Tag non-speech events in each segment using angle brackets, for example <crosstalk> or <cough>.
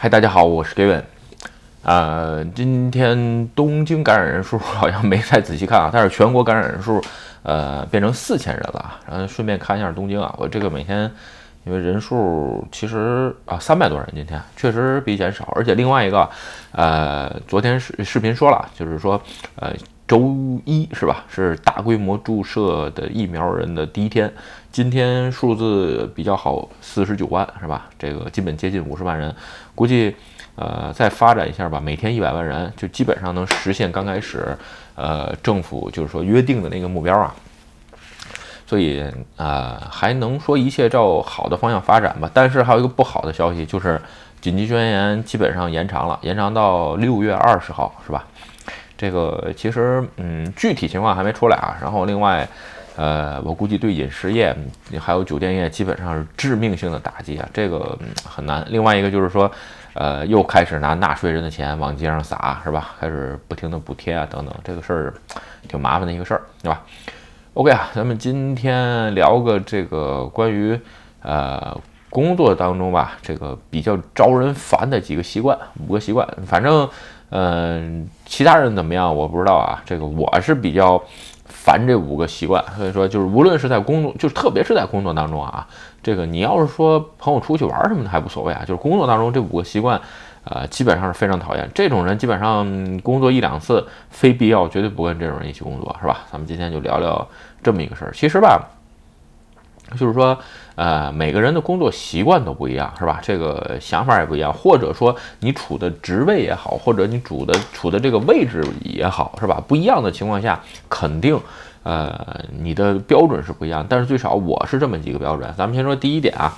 嗨，大家好，我是 Gavin。呃，今天东京感染人数好像没太仔细看啊，但是全国感染人数呃变成四千人了。然后顺便看一下东京啊，我这个每天因为人数其实啊三百多人，今天确实比以前少。而且另外一个呃，昨天视视频说了，就是说呃周一是吧，是大规模注射的疫苗人的第一天。今天数字比较好，四十九万是吧？这个基本接近五十万人，估计呃再发展一下吧，每天一百万人就基本上能实现刚开始呃政府就是说约定的那个目标啊。所以啊还能说一切照好的方向发展吧。但是还有一个不好的消息，就是紧急宣言基本上延长了，延长到六月二十号是吧？这个其实嗯具体情况还没出来啊。然后另外。呃，我估计对饮食业还有酒店业基本上是致命性的打击啊，这个很难。另外一个就是说，呃，又开始拿纳税人的钱往街上撒，是吧？开始不停的补贴啊，等等，这个事儿挺麻烦的一个事儿，对吧？OK 啊，咱们今天聊个这个关于呃工作当中吧，这个比较招人烦的几个习惯，五个习惯。反正嗯，其他人怎么样我不知道啊，这个我是比较。烦这五个习惯，所以说就是无论是在工作，就是特别是在工作当中啊，这个你要是说朋友出去玩什么的还无所谓啊，就是工作当中这五个习惯，呃，基本上是非常讨厌。这种人基本上工作一两次，非必要绝对不跟这种人一起工作，是吧？咱们今天就聊聊这么一个事儿。其实吧。就是说，呃，每个人的工作习惯都不一样，是吧？这个想法也不一样，或者说你处的职位也好，或者你处的处的这个位置也好，是吧？不一样的情况下，肯定，呃，你的标准是不一样。但是最少我是这么几个标准。咱们先说第一点啊，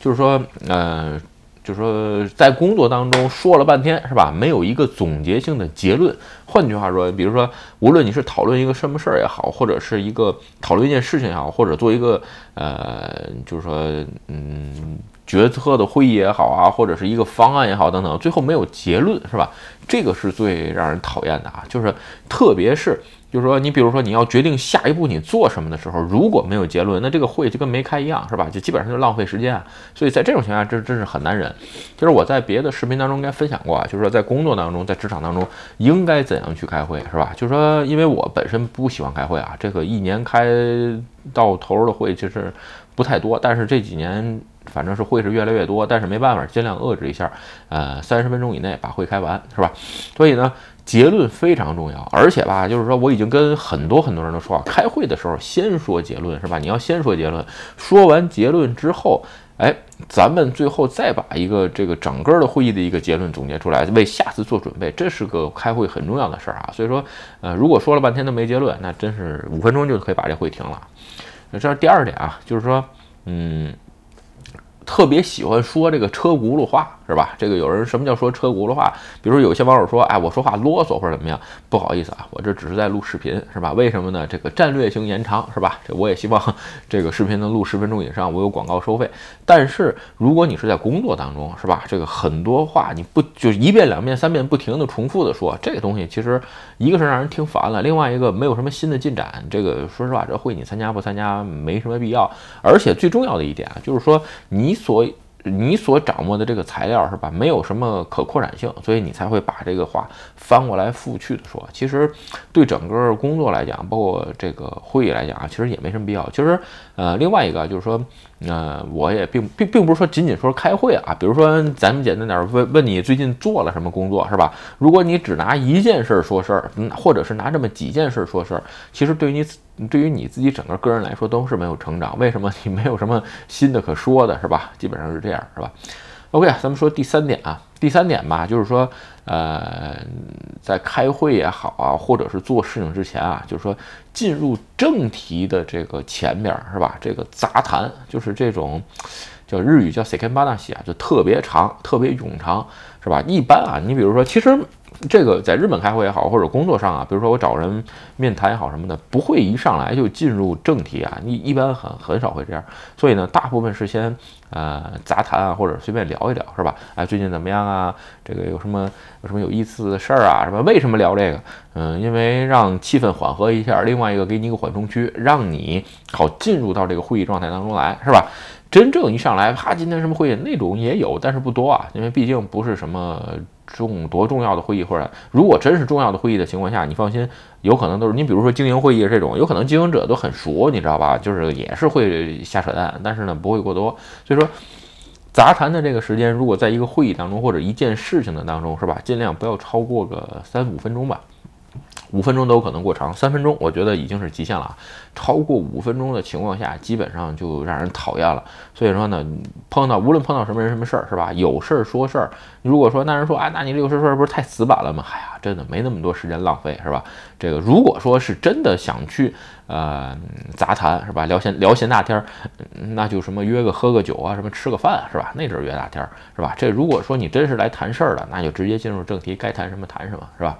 就是说，呃。就说，在工作当中说了半天，是吧？没有一个总结性的结论。换句话说，比如说，无论你是讨论一个什么事儿也好，或者是一个讨论一件事情也好，或者做一个呃，就是说，嗯，决策的会议也好啊，或者是一个方案也好等等，最后没有结论，是吧？这个是最让人讨厌的啊！就是特别是。就是说，你比如说你要决定下一步你做什么的时候，如果没有结论，那这个会就跟没开一样，是吧？就基本上就浪费时间啊。所以在这种情况下，这真是很难忍。就是我在别的视频当中应该分享过啊，就是说在工作当中，在职场当中应该怎样去开会，是吧？就是说，因为我本身不喜欢开会啊，这个一年开到头的会其实不太多，但是这几年反正是会是越来越多，但是没办法，尽量遏制一下，呃，三十分钟以内把会开完，是吧？所以呢。结论非常重要，而且吧，就是说我已经跟很多很多人都说啊，开会的时候先说结论，是吧？你要先说结论，说完结论之后，哎，咱们最后再把一个这个整个的会议的一个结论总结出来，为下次做准备，这是个开会很重要的事儿啊。所以说，呃，如果说了半天都没结论，那真是五分钟就可以把这会停了。那这是第二点啊，就是说，嗯。特别喜欢说这个车轱辘话。是吧？这个有人什么叫说车轱辘话？比如说有些网友说，哎，我说话啰嗦或者怎么样？不好意思啊，我这只是在录视频是吧？为什么呢？这个战略性延长是吧？这我也希望 <laughs> 这个视频能录十分钟以上，我有广告收费。但是如果你是在工作当中是吧？这个很多话你不就一遍两遍三遍不停的重复的说，这个东西其实一个是让人听烦了，另外一个没有什么新的进展。这个说实话，这会你参加不参加没什么必要。而且最重要的一点啊，就是说你。所你所掌握的这个材料是吧，没有什么可扩展性，所以你才会把这个话翻过来覆去的说。其实对整个工作来讲，包括这个会议来讲啊，其实也没什么必要。其实，呃，另外一个就是说，呃，我也并并并不是说仅仅说开会啊，比如说咱们简单点问问你最近做了什么工作是吧？如果你只拿一件事儿说事儿，嗯，或者是拿这么几件事儿说事儿，其实对于你。对于你自己整个个人来说都是没有成长，为什么你没有什么新的可说的，是吧？基本上是这样，是吧？OK，咱们说第三点啊，第三点吧，就是说，呃，在开会也好啊，或者是做事情之前啊，就是说进入正题的这个前面，是吧？这个杂谈就是这种叫日语叫 “seken b a n a s 啊，就特别长、特别冗长，是吧？一般啊，你比如说，其实。这个在日本开会也好，或者工作上啊，比如说我找人面谈也好什么的，不会一上来就进入正题啊，你一般很很少会这样。所以呢，大部分是先呃杂谈啊，或者随便聊一聊，是吧？哎，最近怎么样啊？这个有什么有什么有意思的事儿啊？什么？为什么聊这个？嗯，因为让气氛缓和一下，另外一个给你一个缓冲区，让你好进入到这个会议状态当中来，是吧？真正一上来，啪，今天什么会议那种也有，但是不多啊，因为毕竟不是什么重多重要的会议，或者如果真是重要的会议的情况下，你放心，有可能都是你比如说经营会议这种，有可能经营者都很熟，你知道吧？就是也是会瞎扯淡，但是呢不会过多，所以说。杂谈的这个时间，如果在一个会议当中或者一件事情的当中，是吧？尽量不要超过个三五分钟吧。五分钟都有可能过长，三分钟我觉得已经是极限了啊！超过五分钟的情况下，基本上就让人讨厌了。所以说呢，碰到无论碰到什么人什么事儿，是吧？有事儿说事儿。如果说那人说啊，那你这有事说事不是太死板了吗？哎呀，真的没那么多时间浪费，是吧？这个如果说是真的想去呃杂谈，是吧？聊闲聊闲大天儿，那就什么约个喝个酒啊，什么吃个饭，是吧？那阵儿约大天儿，是吧？这如果说你真是来谈事儿的，那就直接进入正题，该谈什么谈什么，是吧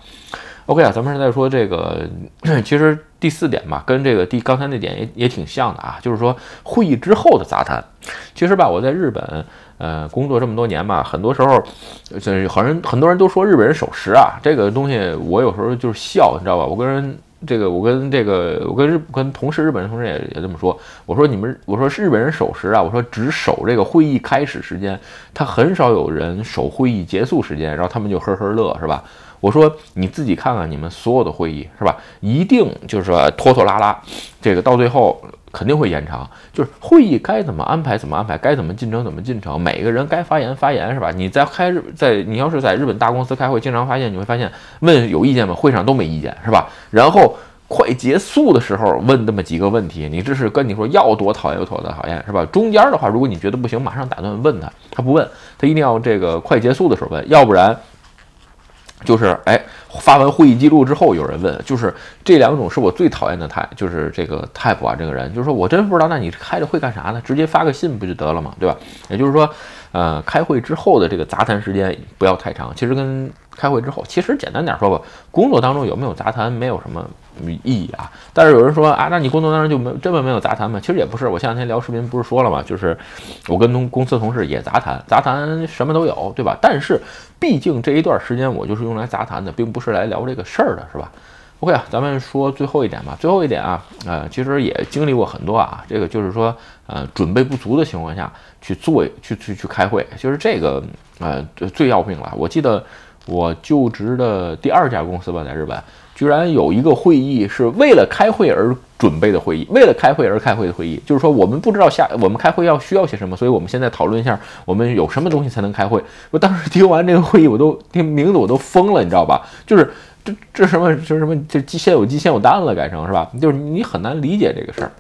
？OK 啊，咱们现在说这个，<clears throat> 其实第四点吧，跟这个第刚才那点也也挺像的啊，就是说会议之后的杂谈。其实吧，我在日本呃工作这么多年嘛，很多时候就是好像很多人都说日本人守时啊，这个东西我有时候就是笑，你知道吧？我跟人这个，我跟这个，我跟日跟同事日本人同事也也这么说，我说你们，我说日本人守时啊，我说只守这个会议开始时间，他很少有人守会议结束时间，然后他们就呵呵乐，是吧？我说你自己看看你们所有的会议是吧？一定就是说拖拖拉拉，这个到最后肯定会延长。就是会议该怎么安排怎么安排，该怎么进程怎么进程，每个人该发言发言是吧？你在开日在你要是在日本大公司开会，经常发现你会发现问有意见吗？会上都没意见是吧？然后快结束的时候问那么几个问题，你这是跟你说要多讨厌有多讨厌是吧？中间的话，如果你觉得不行，马上打断问他，他不问，他一定要这个快结束的时候问，要不然。就是哎，发完会议记录之后，有人问，就是这两种是我最讨厌的态，就是这个 type 啊，这个人，就是说我真不知道，那你开着会干啥呢？直接发个信不就得了嘛，对吧？也就是说，呃，开会之后的这个杂谈时间不要太长，其实跟。开会之后，其实简单点说吧，工作当中有没有杂谈没有什么意义啊。但是有人说啊，那你工作当中就没根本没有杂谈吗？其实也不是，我前两天聊视频不是说了吗？就是我跟同公司同事也杂谈，杂谈什么都有，对吧？但是毕竟这一段时间我就是用来杂谈的，并不是来聊这个事儿的，是吧？OK 啊，咱们说最后一点吧。最后一点啊，呃，其实也经历过很多啊。这个就是说，呃，准备不足的情况下去做去去去开会，就是这个呃最要命了。我记得。我就职的第二家公司吧，在日本，居然有一个会议是为了开会而准备的会议，为了开会而开会的会议。就是说，我们不知道下我们开会要需要些什么，所以我们现在讨论一下，我们有什么东西才能开会。我当时听完这个会议，我都听名字我都疯了，你知道吧？就是这这什么这什么这先有鸡先有蛋了，改成是吧？就是你很难理解这个事儿。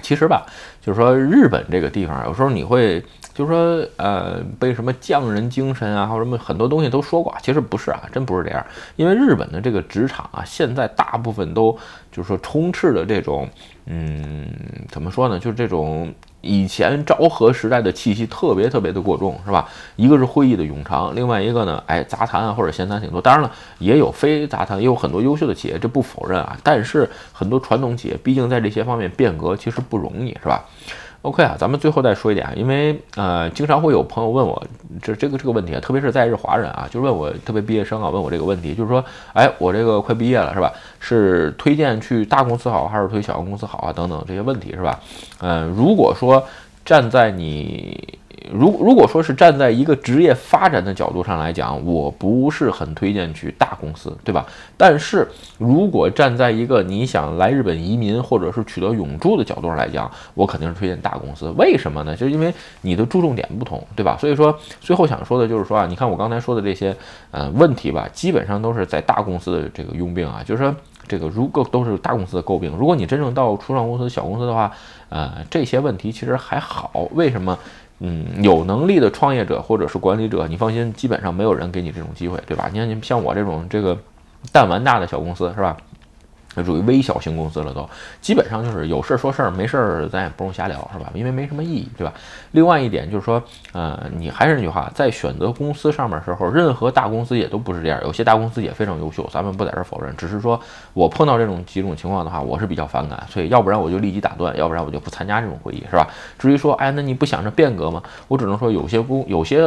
其实吧，就是说日本这个地方，有时候你会。就是说，呃，被什么匠人精神啊，或者什么很多东西都说过，其实不是啊，真不是这样。因为日本的这个职场啊，现在大部分都就是说充斥着这种，嗯，怎么说呢？就是这种以前昭和时代的气息特别特别的过重，是吧？一个是会议的冗长，另外一个呢，哎，杂谈啊或者闲谈挺多。当然了，也有非杂谈，也有很多优秀的企业，这不否认啊。但是很多传统企业，毕竟在这些方面变革其实不容易，是吧？OK 啊，咱们最后再说一点啊，因为呃，经常会有朋友问我这这个这个问题啊，特别是在日华人啊，就问我特别毕业生啊，问我这个问题，就是说，哎，我这个快毕业了是吧？是推荐去大公司好，还是推小公司好啊？等等这些问题是吧？嗯，如果说站在你。如如果说是站在一个职业发展的角度上来讲，我不是很推荐去大公司，对吧？但是如果站在一个你想来日本移民或者是取得永住的角度上来讲，我肯定是推荐大公司。为什么呢？就是因为你的注重点不同，对吧？所以说最后想说的就是说啊，你看我刚才说的这些呃问题吧，基本上都是在大公司的这个佣兵啊，就是说这个如果都是大公司的诟病，如果你真正到初创公司、小公司的话，呃，这些问题其实还好。为什么？嗯，有能力的创业者或者是管理者，你放心，基本上没有人给你这种机会，对吧？你看，你像我这种这个弹丸大的小公司，是吧？属于微小型公司了，都基本上就是有事儿说事儿，没事儿咱也不用瞎聊，是吧？因为没什么意义，对吧？另外一点就是说，呃，你还是那句话，在选择公司上面时候，任何大公司也都不是这样，有些大公司也非常优秀，咱们不在这儿否认，只是说我碰到这种几种情况的话，我是比较反感，所以要不然我就立即打断，要不然我就不参加这种会议，是吧？至于说，哎，那你不想着变革吗？我只能说，有些公有些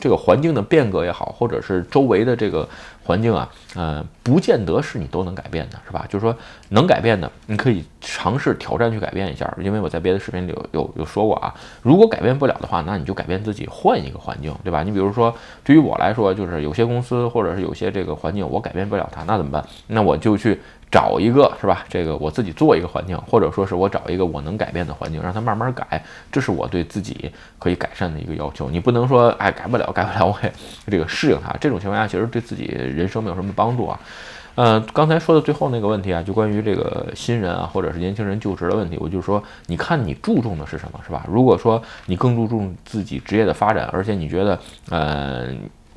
这个环境的变革也好，或者是周围的这个。环境啊，呃，不见得是你都能改变的，是吧？就是说能改变的，你可以尝试挑战去改变一下。因为我在别的视频里有有有说过啊，如果改变不了的话，那你就改变自己，换一个环境，对吧？你比如说，对于我来说，就是有些公司或者是有些这个环境我改变不了它，那怎么办？那我就去。找一个是吧？这个我自己做一个环境，或者说是我找一个我能改变的环境，让它慢慢改，这是我对自己可以改善的一个要求。你不能说哎改不了，改不了，我也这个适应它。这种情况下其实对自己人生没有什么帮助啊。呃，刚才说的最后那个问题啊，就关于这个新人啊，或者是年轻人就职的问题，我就说，你看你注重的是什么，是吧？如果说你更注重自己职业的发展，而且你觉得，呃。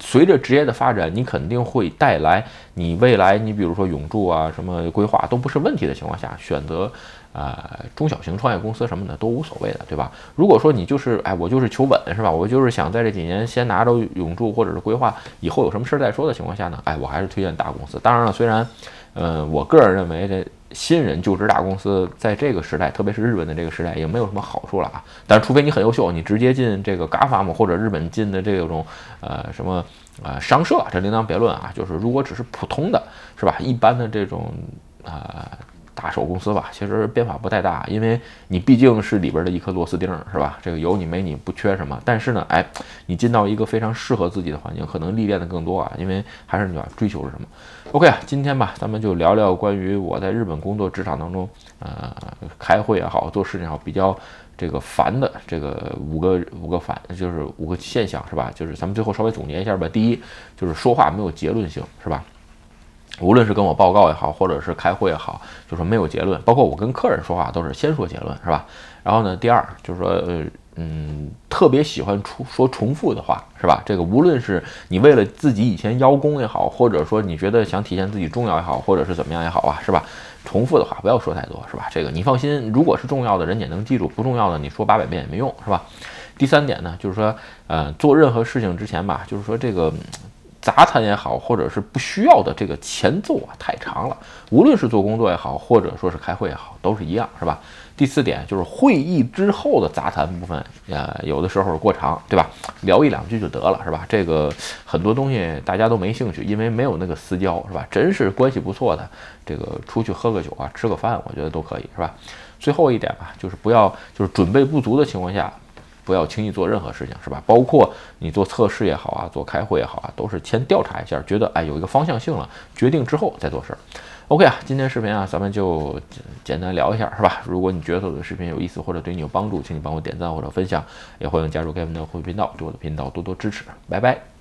随着职业的发展，你肯定会带来你未来，你比如说永驻啊，什么规划都不是问题的情况下，选择啊中小型创业公司什么的都无所谓的，对吧？如果说你就是哎，我就是求稳是吧？我就是想在这几年先拿着永驻或者是规划，以后有什么事儿再说的情况下呢？哎，我还是推荐大公司。当然了，虽然，呃，我个人认为这。新人就职大公司，在这个时代，特别是日本的这个时代，也没有什么好处了啊。但，除非你很优秀，你直接进这个 GAFA 或者日本进的这种呃什么呃商社，这另当别论啊。就是如果只是普通的，是吧？一般的这种啊。大手公司吧，其实变化不太大，因为你毕竟是里边的一颗螺丝钉，是吧？这个有你没你不缺什么。但是呢，哎，你进到一个非常适合自己的环境，可能历练的更多啊。因为还是你要追求是什么？OK 啊，今天吧，咱们就聊聊关于我在日本工作职场当中，呃，开会也好，做事情也好，比较这个烦的这个五个五个烦，就是五个现象，是吧？就是咱们最后稍微总结一下吧。第一，就是说话没有结论性，是吧？无论是跟我报告也好，或者是开会也好，就说没有结论。包括我跟客人说话都是先说结论，是吧？然后呢，第二就是说，呃，嗯，特别喜欢出说重复的话，是吧？这个无论是你为了自己以前邀功也好，或者说你觉得想体现自己重要也好，或者是怎么样也好啊，是吧？重复的话不要说太多，是吧？这个你放心，如果是重要的，人也能记住；不重要的，你说八百遍也没用，是吧？第三点呢，就是说，呃，做任何事情之前吧，就是说这个。杂谈也好，或者是不需要的这个前奏啊太长了，无论是做工作也好，或者说是开会也好，都是一样，是吧？第四点就是会议之后的杂谈部分，呃，有的时候过长，对吧？聊一两句就得了，是吧？这个很多东西大家都没兴趣，因为没有那个私交，是吧？真是关系不错的，这个出去喝个酒啊，吃个饭，我觉得都可以，是吧？最后一点吧，就是不要就是准备不足的情况下。不要轻易做任何事情，是吧？包括你做测试也好啊，做开会也好啊，都是先调查一下，觉得哎有一个方向性了，决定之后再做事儿。OK 啊，今天视频啊，咱们就简单聊一下，是吧？如果你觉得我的视频有意思或者对你有帮助，请你帮我点赞或者分享，也欢迎加入 Kevin 的会频道，对我的频道多多支持。拜拜。